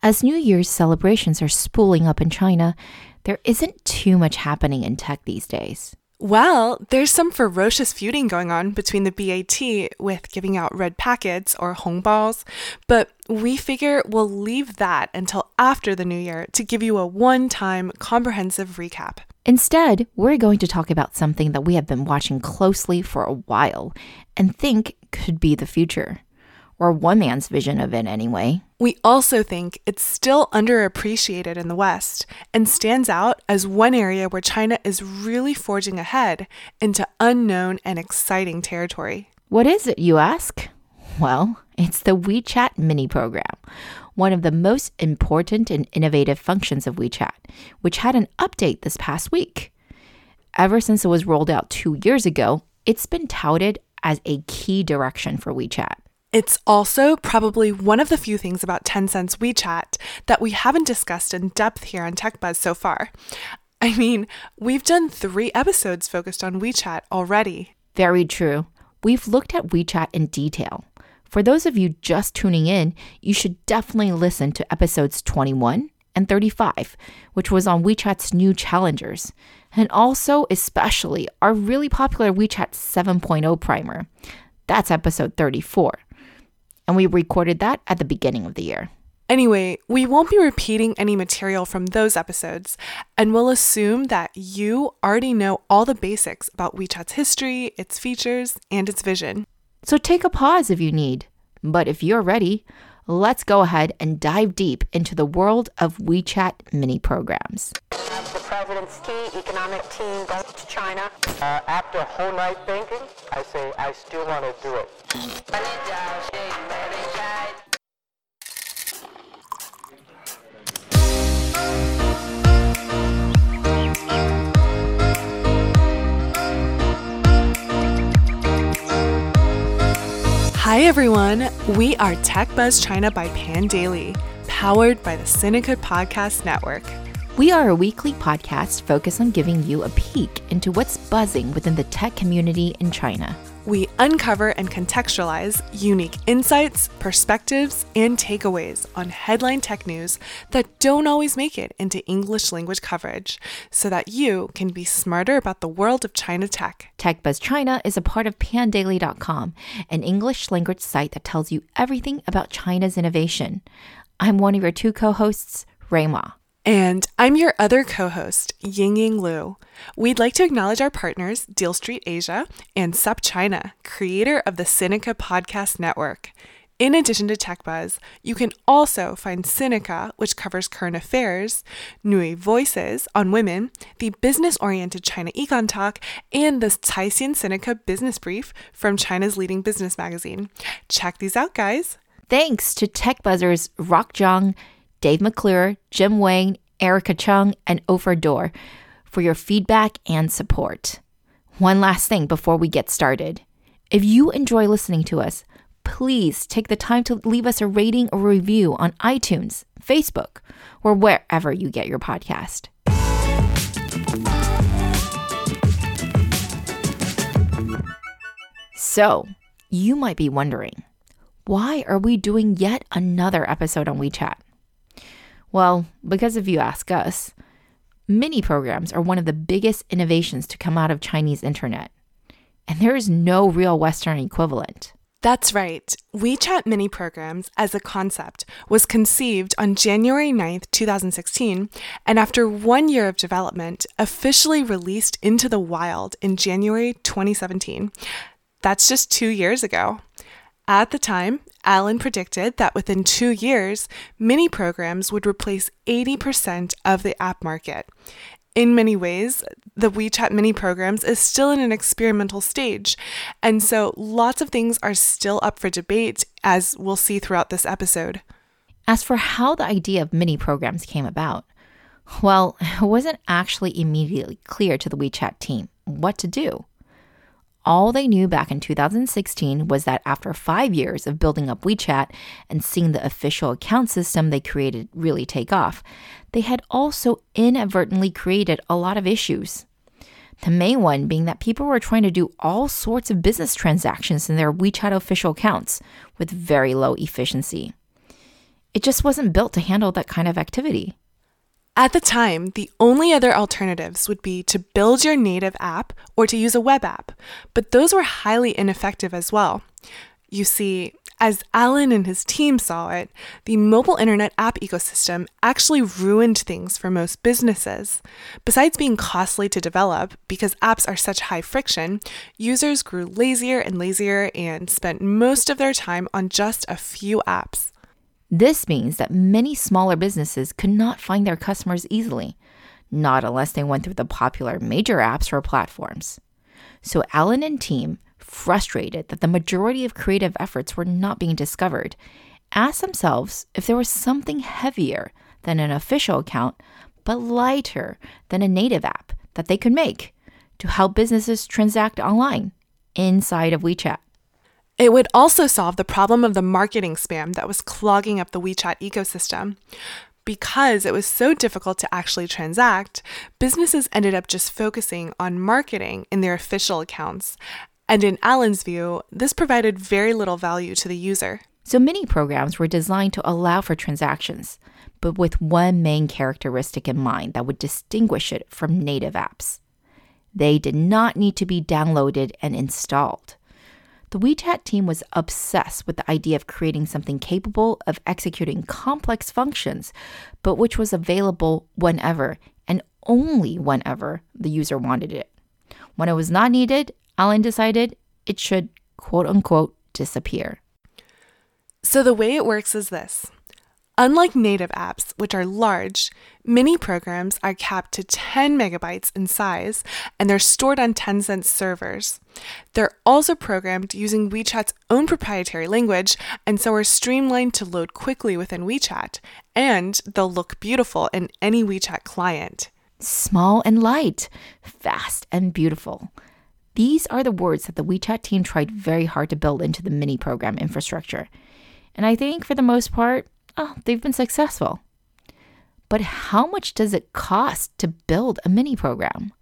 As New Year's celebrations are spooling up in China, there isn't too much happening in tech these days. Well, there's some ferocious feuding going on between the BAT with giving out red packets or hongbaos, but we figure we'll leave that until after the new year to give you a one time comprehensive recap. Instead, we're going to talk about something that we have been watching closely for a while and think could be the future. Or one man's vision of it, anyway. We also think it's still underappreciated in the West and stands out as one area where China is really forging ahead into unknown and exciting territory. What is it, you ask? Well, it's the WeChat mini program, one of the most important and innovative functions of WeChat, which had an update this past week. Ever since it was rolled out two years ago, it's been touted as a key direction for WeChat. It's also probably one of the few things about Tencent's WeChat that we haven't discussed in depth here on TechBuzz so far. I mean, we've done three episodes focused on WeChat already. Very true. We've looked at WeChat in detail. For those of you just tuning in, you should definitely listen to episodes 21 and 35, which was on WeChat's new challengers, and also, especially, our really popular WeChat 7.0 primer. That's episode 34 and we recorded that at the beginning of the year. Anyway, we won't be repeating any material from those episodes, and we'll assume that you already know all the basics about WeChat's history, its features, and its vision. So take a pause if you need. But if you're ready, let's go ahead and dive deep into the world of WeChat mini programs. The president's key economic team goes to China. Uh, after a whole night thinking, I say I still want to do it. Hi everyone, we are Tech Buzz China by Pandaily, powered by the Sinica Podcast Network. We are a weekly podcast focused on giving you a peek into what's buzzing within the tech community in China. We uncover and contextualize unique insights, perspectives, and takeaways on headline tech news that don't always make it into English language coverage so that you can be smarter about the world of China tech. TechBuzz China is a part of pandaily.com, an English language site that tells you everything about China's innovation. I'm one of your two co hosts, Rui Ma. And I'm your other co host, Ying Ying Lu. We'd like to acknowledge our partners, Deal Street Asia and Sup China, creator of the Sinica Podcast Network. In addition to TechBuzz, you can also find Sinica, which covers current affairs, NüVoices on women, the business oriented China Econ Talk, and the Caixin Sinica Business Brief from China's leading business magazine. Check these out, guys. Thanks to TechBuzzers Rock Zhang, Dave McClure, Jim Wayne, Erica Chung, and Ofer Dor for your feedback and support. One last thing before we get started. If you enjoy listening to us, please take the time to leave us a rating or review on iTunes, Facebook, or wherever you get your podcast. So, you might be wondering, why are we doing yet another episode on WeChat? Well, because if you ask us, mini programs are one of the biggest innovations to come out of Chinese internet. And there is no real Western equivalent. That's right. WeChat mini programs as a concept was conceived on January 9th, 2016, and after one year of development, officially released into the wild in January 2017. That's just two years ago. At the time, Allen predicted that within two years, mini programs would replace 80% of the app market. In many ways, the WeChat mini programs is still in an experimental stage, and so lots of things are still up for debate, as we'll see throughout this episode. As for how the idea of mini programs came about, well, it wasn't actually immediately clear to the WeChat team what to do. All they knew back in 2016 was that after five years of building up WeChat and seeing the official account system they created really take off, they had also inadvertently created a lot of issues. The main one being that people were trying to do all sorts of business transactions in their WeChat official accounts with very low efficiency. It just wasn't built to handle that kind of activity. At the time, the only other alternatives would be to build your native app or to use a web app, but those were highly ineffective as well. You see, as Allen and his team saw it, the mobile internet app ecosystem actually ruined things for most businesses. Besides being costly to develop, because apps are such high friction, users grew lazier and lazier and spent most of their time on just a few apps. This means that many smaller businesses could not find their customers easily, not unless they went through the popular major apps or platforms. So Allen and team frustrated that the majority of creative efforts were not being discovered, asked themselves if there was something heavier than an official account, but lighter than a native app that they could make to help businesses transact online inside of WeChat. It would also solve the problem of the marketing spam that was clogging up the WeChat ecosystem. Because it was so difficult to actually transact, businesses ended up just focusing on marketing in their official accounts and in Allen's view, this provided very little value to the user. So mini programs were designed to allow for transactions, but with one main characteristic in mind that would distinguish it from native apps. They did not need to be downloaded and installed. The WeChat team was obsessed with the idea of creating something capable of executing complex functions, but which was available whenever and only whenever the user wanted it. When it was not needed, Allen decided it should quote unquote disappear. So the way it works is this. Unlike native apps, which are large, mini programs are capped to 10 megabytes in size and they're stored on Tencent servers. They're also programmed using WeChat's own proprietary language and so are streamlined to load quickly within WeChat, and they'll look beautiful in any WeChat client. Small and light, fast and beautiful. These are the words that the WeChat team tried very hard to build into the mini program infrastructure. And I think for the most part, oh, they've been successful. But how much does it cost to build a mini program?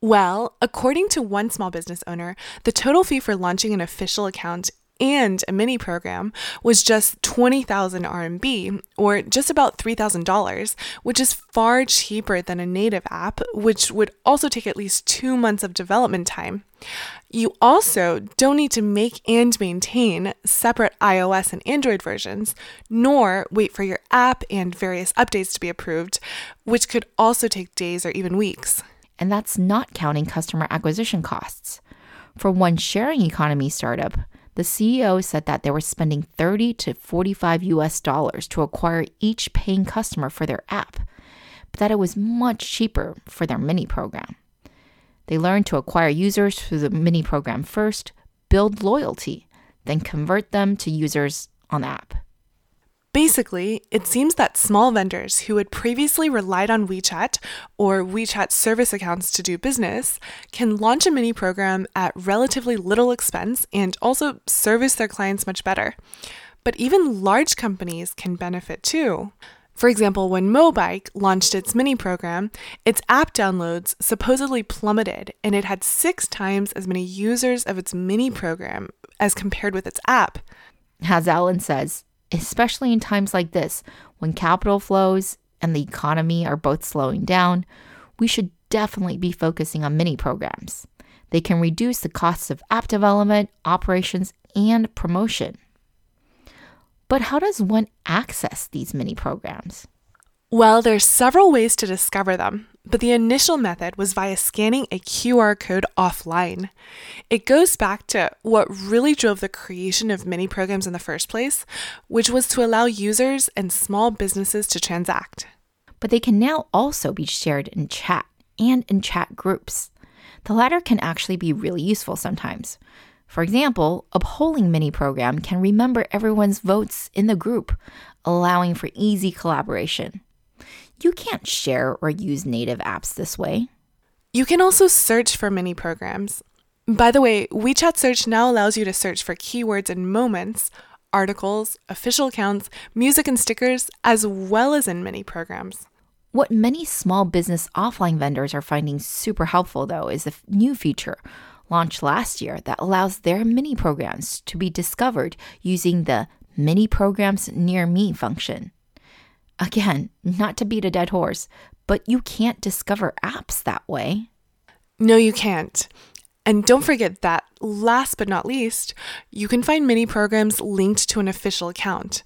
Well, according to one small business owner, the total fee for launching an official account and a mini program was just 20,000 RMB, or just about $3,000, which is far cheaper than a native app, which would also take at least two months of development time. You also don't need to make and maintain separate iOS and Android versions, nor wait for your app and various updates to be approved, which could also take days or even weeks. And that's not counting customer acquisition costs. For one sharing economy startup, the CEO said that they were spending 30 to 45 US dollars to acquire each paying customer for their app, but that it was much cheaper for their mini program. They learned to acquire users through the mini program first, build loyalty, then convert them to users on the app. Basically, it seems that small vendors who had previously relied on WeChat or WeChat service accounts to do business can launch a mini program at relatively little expense and also service their clients much better. But even large companies can benefit too. For example, when Mobike launched its mini program, its app downloads supposedly plummeted and it had six times as many users of its mini program as compared with its app. As Allen says, especially in times like this when capital flows and the economy are both slowing down, we should definitely be focusing on mini programs. They can reduce the costs of app development, operations, and promotion. But how does one access these mini programs? Well, there's several ways to discover them, but the initial method was via scanning a QR code offline. It goes back to what really drove the creation of mini programs in the first place, which was to allow users and small businesses to transact. But they can now also be shared in chat and in chat groups. The latter can actually be really useful sometimes. For example, a polling mini program can remember everyone's votes in the group, allowing for easy collaboration. You can't share or use native apps this way. You can also search for mini programs. By the way, WeChat Search now allows you to search for keywords in moments, articles, official accounts, music and stickers, as well as in mini programs. What many small business offline vendors are finding super helpful, though, is a new feature launched last year that allows their mini programs to be discovered using the Mini Programs Near Me function. Again, not to beat a dead horse, but you can't discover apps that way. No, you can't. And don't forget that, last but not least, you can find mini programs linked to an official account.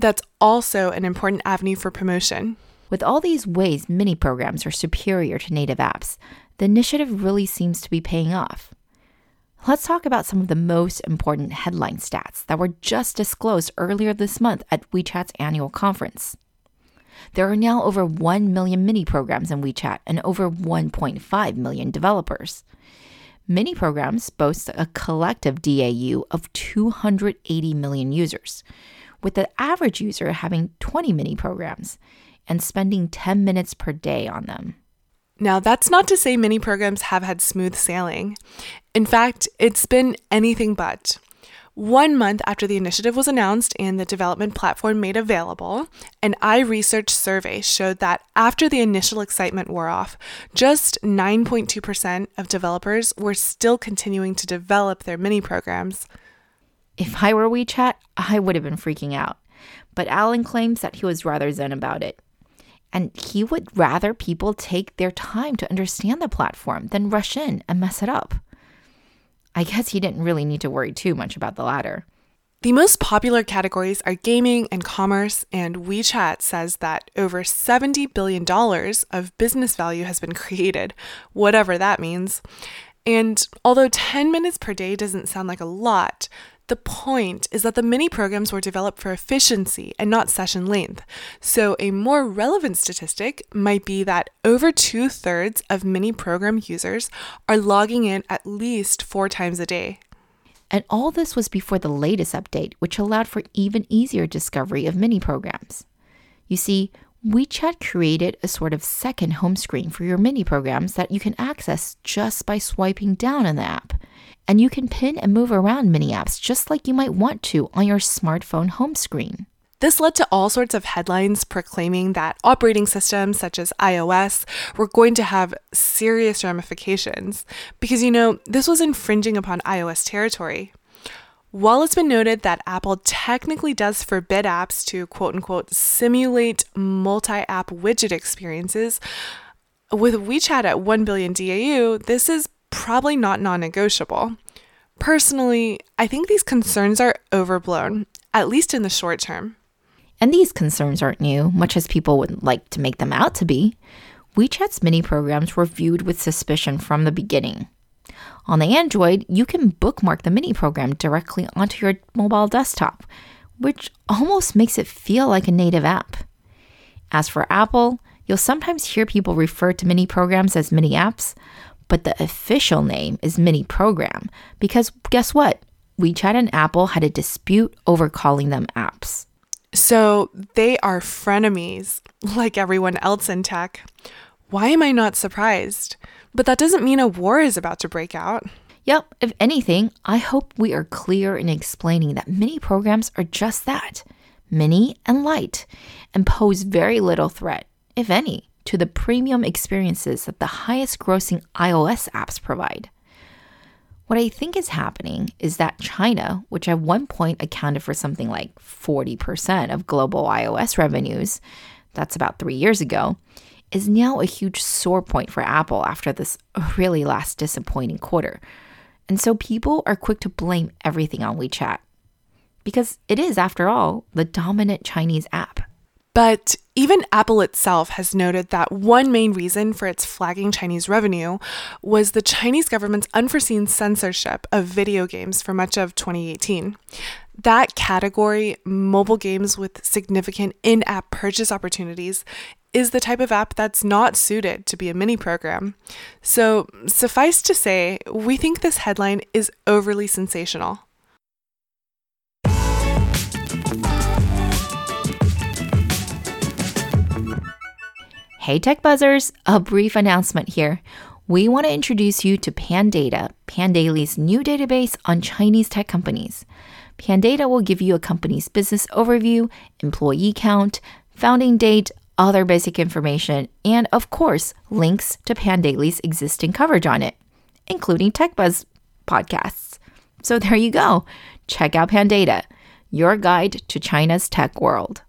That's also an important avenue for promotion. With all these ways mini programs are superior to native apps, the initiative really seems to be paying off. Let's talk about some of the most important headline stats that were just disclosed earlier this month at WeChat's annual conference. There are now over 1 million mini programs in WeChat and over 1.5 million developers. Mini programs boast a collective DAU of 280 million users, with the average user having 20 mini programs and spending 10 minutes per day on them. Now, that's not to say mini programs have had smooth sailing. In fact, it's been anything but. One month after the initiative was announced and the development platform made available, an iResearch survey showed that after the initial excitement wore off, just 9.2% of developers were still continuing to develop their mini programs. If I were WeChat, I would have been freaking out. But Allen claims that he was rather zen about it. And he would rather people take their time to understand the platform than rush in and mess it up. I guess he didn't really need to worry too much about the latter. The most popular categories are gaming and commerce, and WeChat says that over $70 billion of business value has been created, whatever that means. And although 10 minutes per day doesn't sound like a lot, the point is that the mini programs were developed for efficiency and not session length. So, a more relevant statistic might be that over two thirds of mini program users are logging in at least four times a day. And all this was before the latest update, which allowed for even easier discovery of mini programs. You see, WeChat created a sort of second home screen for your mini programs that you can access just by swiping down in the app. And you can pin and move around mini apps just like you might want to on your smartphone home screen. This led to all sorts of headlines proclaiming that operating systems such as iOS were going to have serious ramifications because, you know, this was infringing upon iOS territory. While it's been noted that Apple technically does forbid apps to quote unquote simulate multi app widget experiences, with WeChat at 1 billion DAU, this is probably not non negotiable. Personally, I think these concerns are overblown, at least in the short term. And these concerns aren't new, much as people would like to make them out to be. WeChat's mini programs were viewed with suspicion from the beginning. On the Android, you can bookmark the mini program directly onto your mobile desktop, which almost makes it feel like a native app. As for Apple, you'll sometimes hear people refer to mini programs as mini apps, but the official name is Mini Program because guess what? WeChat and Apple had a dispute over calling them apps. So they are frenemies, like everyone else in tech. Why am I not surprised? But that doesn't mean a war is about to break out. Yep, if anything, I hope we are clear in explaining that mini programs are just that mini and light, and pose very little threat, if any, to the premium experiences that the highest grossing iOS apps provide. What I think is happening is that China, which at one point accounted for something like 40% of global iOS revenues, that's about three years ago, is now a huge sore point for Apple after this really last disappointing quarter. And so people are quick to blame everything on WeChat. Because it is, after all, the dominant Chinese app. But even Apple itself has noted that one main reason for its flagging Chinese revenue was the Chinese government's unforeseen censorship of video games for much of 2018. That category, mobile games with significant in app purchase opportunities, is the type of app that's not suited to be a mini program. So, suffice to say, we think this headline is overly sensational. Hey, Tech Buzzers! A brief announcement here. We want to introduce you to Pandata, Pandaily's new database on Chinese tech companies. Pandata will give you a company's business overview, employee count, founding date, other basic information, and of course, links to Pandaily's existing coverage on it, including TechBuzz podcasts. So there you go. Check out Pandata, your guide to China's tech world.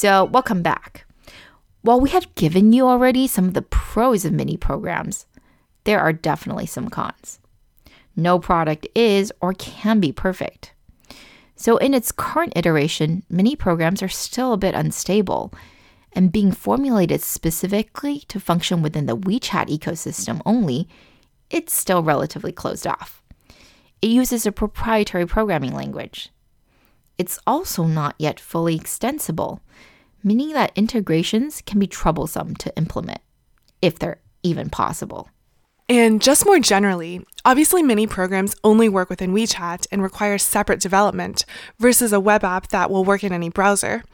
So, welcome back. While we have given you already some of the pros of mini programs, there are definitely some cons. No product is or can be perfect. So, in its current iteration, mini programs are still a bit unstable and being formulated specifically to function within the WeChat ecosystem only, it's still relatively closed off. It uses a proprietary programming language. It's also not yet fully extensible, meaning that integrations can be troublesome to implement, if they're even possible. And just more generally, obviously, mini programs only work within WeChat and require separate development versus a web app that will work in any browser.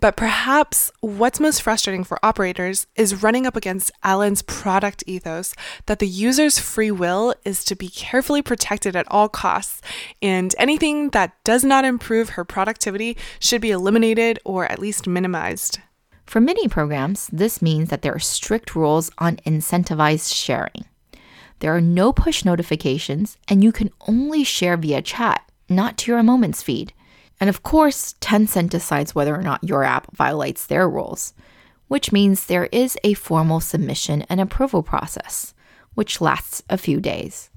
But perhaps what's most frustrating for operators is running up against Allen's product ethos that the user's free will is to be carefully protected at all costs, and anything that does not improve her productivity should be eliminated or at least minimized. For mini programs, this means that there are strict rules on incentivized sharing. There are no push notifications, and you can only share via chat, not to your Moments feed. And of course, Tencent decides whether or not your app violates their rules, which means there is a formal submission and approval process, which lasts a few days.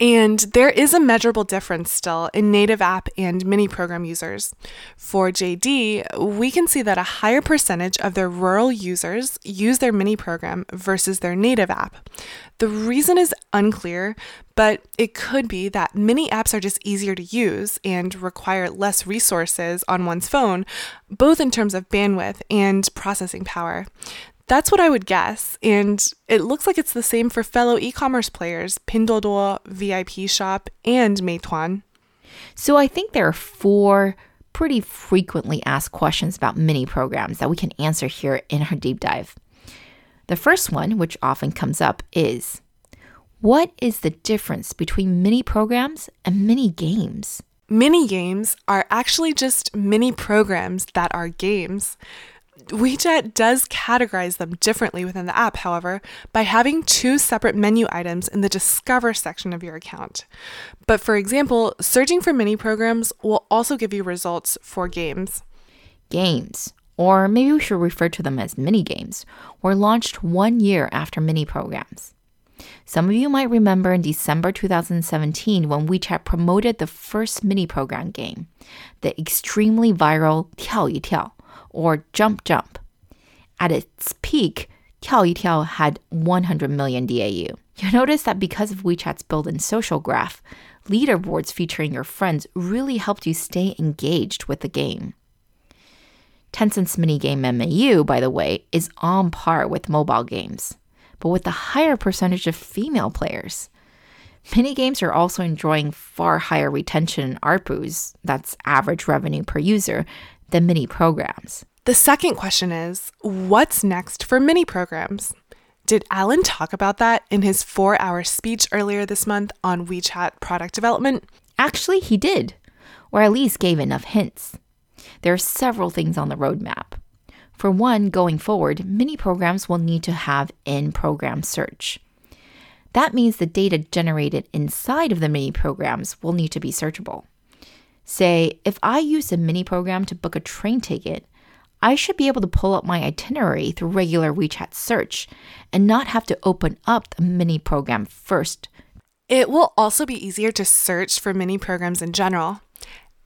And there is a measurable difference still in native app and mini program users. For JD, we can see that a higher percentage of their rural users use their mini program versus their native app. The reason is unclear, but it could be that mini apps are just easier to use and require less resources on one's phone, both in terms of bandwidth and processing power. That's what I would guess, and it looks like it's the same for fellow e commerce players Pinduoduo, VIP Shop, and Meituan. So I think there are four pretty frequently asked questions about mini programs that we can answer here in our deep dive. The first one, which often comes up, is What is the difference between mini programs and mini games? Mini games are actually just mini programs that are games. WeChat does categorize them differently within the app, however, by having two separate menu items in the Discover section of your account. But for example, searching for mini programs will also give you results for games. Games, or maybe we should refer to them as mini games, were launched one year after mini programs. Some of you might remember in December 2017 when WeChat promoted the first mini program game, the extremely viral 跳一跳 or Jump Jump. At its peak, Tiao had 100 million DAU. You'll notice that because of WeChat's built-in social graph, leaderboards featuring your friends really helped you stay engaged with the game. Tencent's minigame MAU, by the way, is on par with mobile games, but with a higher percentage of female players. Minigames are also enjoying far higher retention and ARPUs, that's average revenue per user, than mini programs. The second question is what's next for mini programs? Did Allen talk about that in his four hour speech earlier this month on WeChat product development? Actually, he did, or at least gave enough hints. There are several things on the roadmap. For one, going forward, mini programs will need to have in program search. That means the data generated inside of the mini programs will need to be searchable. Say, if I use a mini program to book a train ticket, I should be able to pull up my itinerary through regular WeChat search and not have to open up the mini program first. It will also be easier to search for mini programs in general.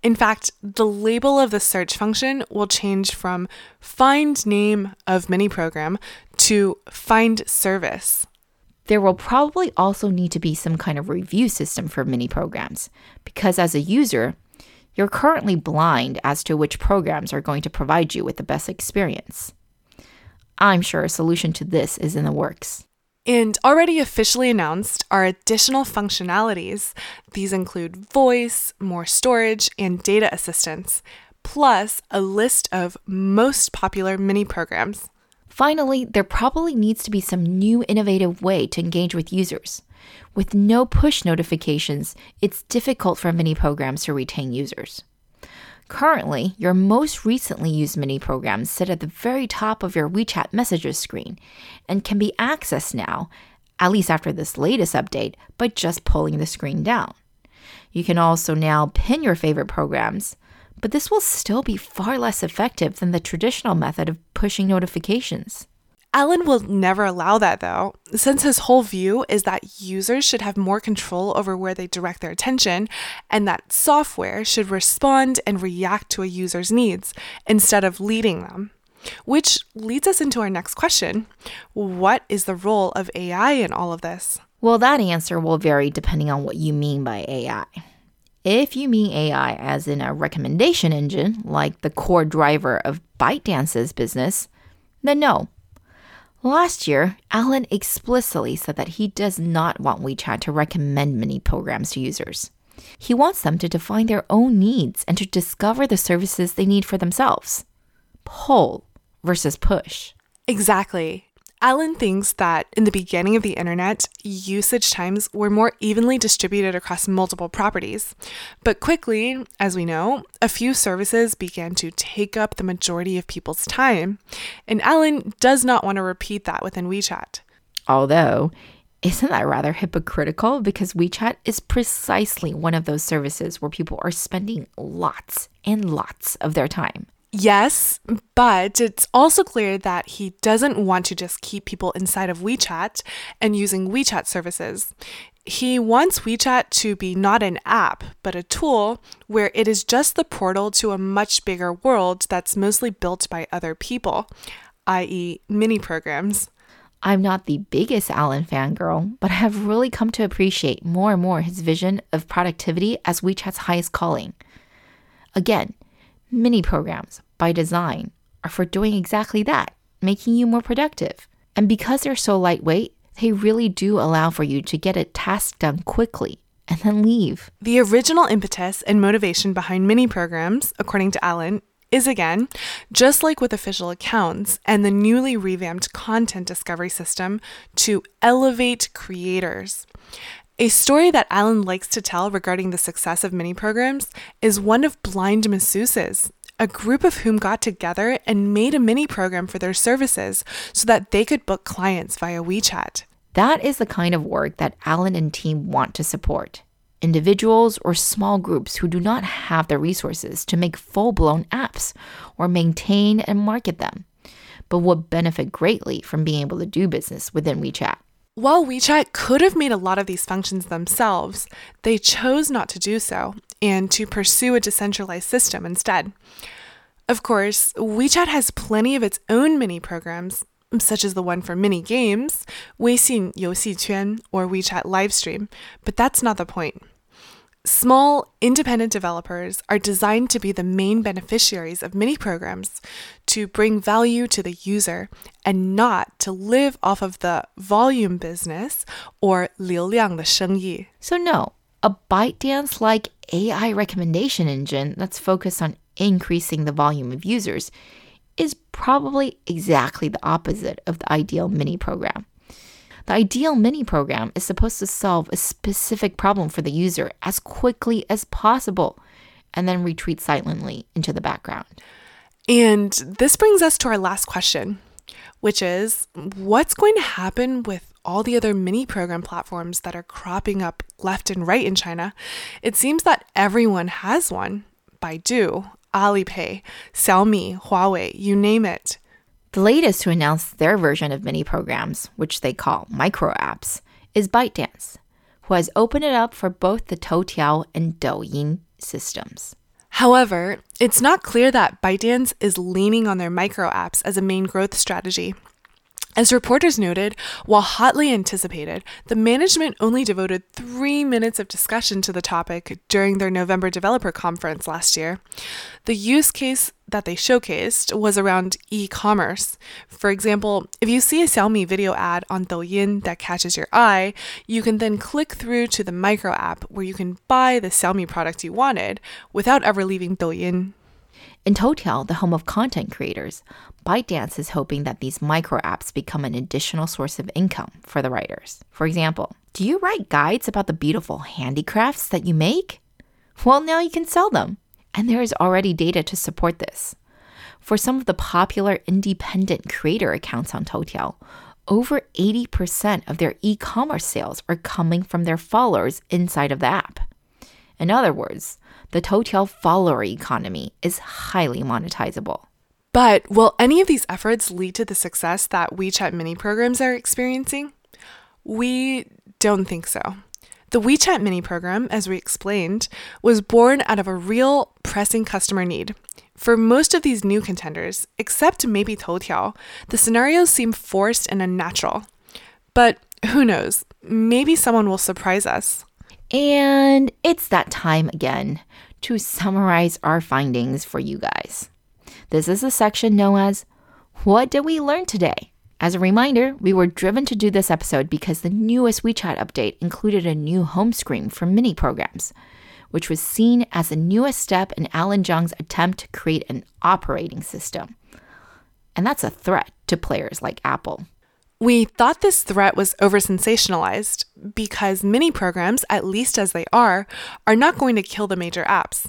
In fact, the label of the search function will change from find name of mini program to find service. There will probably also need to be some kind of review system for mini programs because as a user, you're currently blind as to which programs are going to provide you with the best experience. I'm sure a solution to this is in the works. And already officially announced are additional functionalities. These include voice, more storage, and data assistance, plus a list of most popular mini programs. Finally, there probably needs to be some new innovative way to engage with users. With no push notifications, it's difficult for mini programs to retain users. Currently, your most recently used mini programs sit at the very top of your WeChat messages screen and can be accessed now, at least after this latest update, by just pulling the screen down. You can also now pin your favorite programs, But this will still be far less effective than the traditional method of pushing notifications. Allen will never allow that though, since his whole view is that users should have more control over where they direct their attention and that software should respond and react to a user's needs instead of leading them. Which leads us into our next question What is the role of AI in all of this? Well, that answer will vary depending on what you mean by AI. If you mean AI as in a recommendation engine, like the core driver of ByteDance's business, then no. Last year, Allen explicitly said that he does not want WeChat to recommend mini programs to users. He wants them to define their own needs and to discover the services they need for themselves. Pull versus push. Exactly. Allen thinks that in the beginning of the internet, usage times were more evenly distributed across multiple properties. But quickly, as we know, a few services began to take up the majority of people's time. And Allen does not want to repeat that within WeChat. Although, isn't that rather hypocritical? Because WeChat is precisely one of those services where people are spending lots and lots of their time. Yes, but it's also clear that he doesn't want to just keep people inside of WeChat and using WeChat services. He wants WeChat to be not an app, but a tool where it is just the portal to a much bigger world that's mostly built by other people, i.e., mini programs. I'm not the biggest Allen fangirl, but I have really come to appreciate more and more his vision of productivity as WeChat's highest calling. Again, mini programs by design are for doing exactly that, making you more productive. And because they're so lightweight, they really do allow for you to get a task done quickly and then leave. The original impetus and motivation behind mini programs, according to Allen, is again, just like with official accounts and the newly revamped content discovery system, to elevate creators. A story that Allen likes to tell regarding the success of mini programs is one of blind masseuses, a group of whom got together and made a mini program for their services so that they could book clients via WeChat. That is the kind of work that Allen and team want to support. Individuals or small groups who do not have the resources to make full blown apps or maintain and market them, but would benefit greatly from being able to do business within WeChat. While WeChat could have made a lot of these functions themselves, they chose not to do so and to pursue a decentralized system instead. Of course, WeChat has plenty of its own mini programs, such as the one for mini games, Weixin Yuxiquan or WeChat Livestream, but that's not the point. Small, independent developers are designed to be the main beneficiaries of mini programs to bring value to the user, and not to live off of the volume business or 流量的生意. So, no, a ByteDance like AI recommendation engine that's focused on increasing the volume of users is probably exactly the opposite of the ideal mini program. The ideal mini program is supposed to solve a specific problem for the user as quickly as possible and then retreat silently into the background. And this brings us to our last question, which is what's going to happen with all the other mini program platforms that are cropping up left and right in China? It seems that everyone has one. Baidu, Alipay, Xiaomi, Huawei, you name it. The latest to announce their version of mini programs, which they call micro apps, is ByteDance, who has opened it up for both the Toutiao and Douyin systems. However, it's not clear that ByteDance is leaning on their micro apps as a main growth strategy. As reporters noted, while hotly anticipated, the management only devoted three minutes of discussion to the topic during their November developer conference last year. The use case that they showcased was around e commerce. For example, if you see a Xiaomi video ad on Douyin that catches your eye, you can then click through to the micro app where you can buy the Xiaomi product you wanted without ever leaving Douyin. In Toutiao, the home of content creators, ByteDance is hoping that these micro apps become an additional source of income for the writers. For example, do you write guides about the beautiful handicrafts that you make? Well, now you can sell them. And there is already data to support this. For some of the popular independent creator accounts on Toutiao, over 80% of their e commerce sales are coming from their followers inside of the app. In other words, the Toutiao follower economy is highly monetizable. But will any of these efforts lead to the success that WeChat mini programs are experiencing? We don't think so. The WeChat mini program, as we explained, was born out of a real pressing customer need. For most of these new contenders, except maybe Toutiao, the scenarios seem forced and unnatural. But who knows? Maybe someone will surprise us. And it's that time again to summarize our findings for you guys. This is a section known as What Did We Learn Today? As a reminder, we were driven to do this episode because the newest WeChat update included a new home screen for mini programs, which was seen as the newest step in Allen Zhang's attempt to create an operating system. And that's a threat to players like Apple. We thought this threat was over sensationalized because mini programs, at least as they are, are not going to kill the major apps.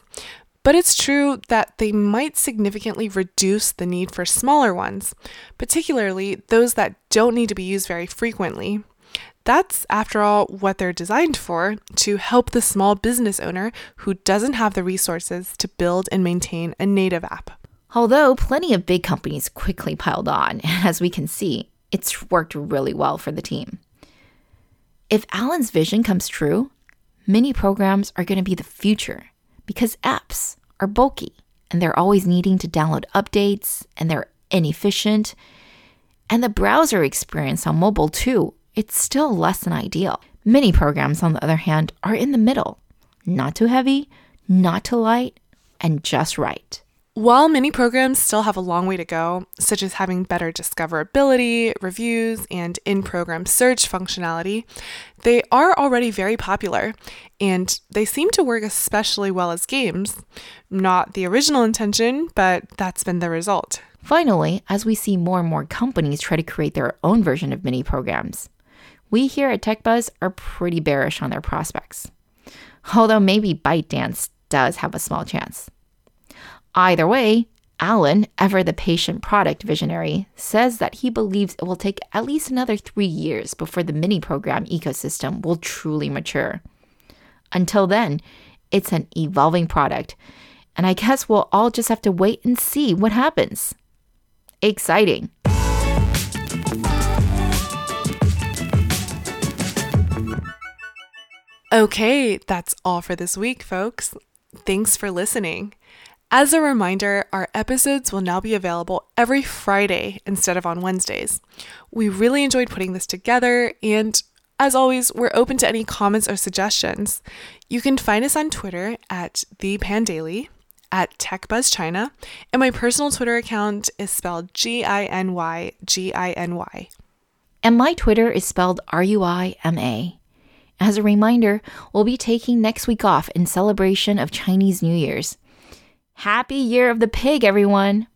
But it's true that they might significantly reduce the need for smaller ones, particularly those that don't need to be used very frequently. That's, after all, what they're designed for to help the small business owner who doesn't have the resources to build and maintain a native app. Although plenty of big companies quickly piled on, as we can see, it's worked really well for the team. If Allen's vision comes true, mini programs are going to be the future because apps are bulky and they're always needing to download updates and they're inefficient. And the browser experience on mobile, too, it's still less than ideal. Mini programs, on the other hand, are in the middle not too heavy, not too light, and just right. While mini programs still have a long way to go, such as having better discoverability, reviews, and in program search functionality, they are already very popular and they seem to work especially well as games. Not the original intention, but that's been the result. Finally, as we see more and more companies try to create their own version of mini programs, we here at TechBuzz are pretty bearish on their prospects. Although maybe ByteDance does have a small chance. Either way, Allen, ever the patient product visionary, says that he believes it will take at least another three years before the mini program ecosystem will truly mature. Until then, it's an evolving product, and I guess we'll all just have to wait and see what happens. Exciting. Okay, that's all for this week, folks. Thanks for listening. As a reminder, our episodes will now be available every Friday instead of on Wednesdays. We really enjoyed putting this together, and as always, we're open to any comments or suggestions. You can find us on Twitter at the Pandaily, at TechBuzzChina, and my personal Twitter account is spelled G I N Y G I N Y. And my Twitter is spelled R U I M A. As a reminder, we'll be taking next week off in celebration of Chinese New Year's. Happy Year of the Pig, everyone!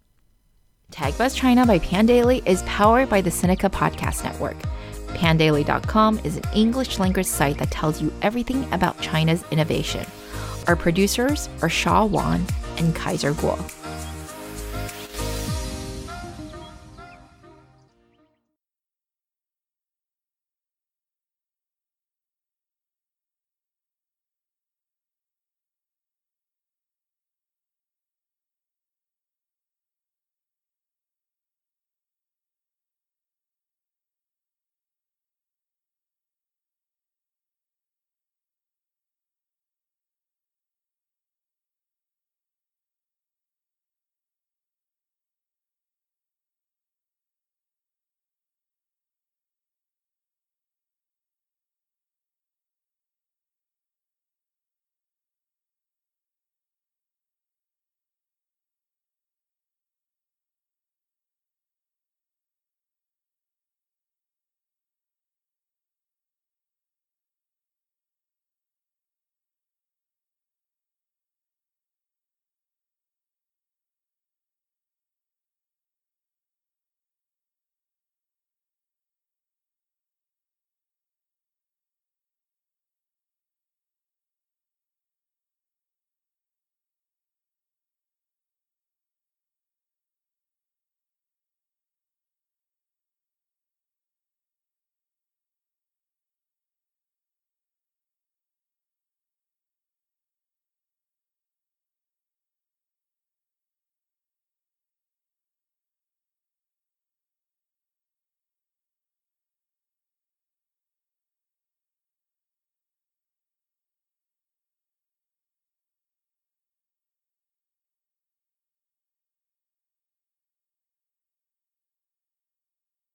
TechBuzz China by Pandaily is powered by the Sinica Podcast Network. Pandaily.com is an English language site that tells you everything about China's innovation. Our producers are Shaw Wan and Kaiser Kuo.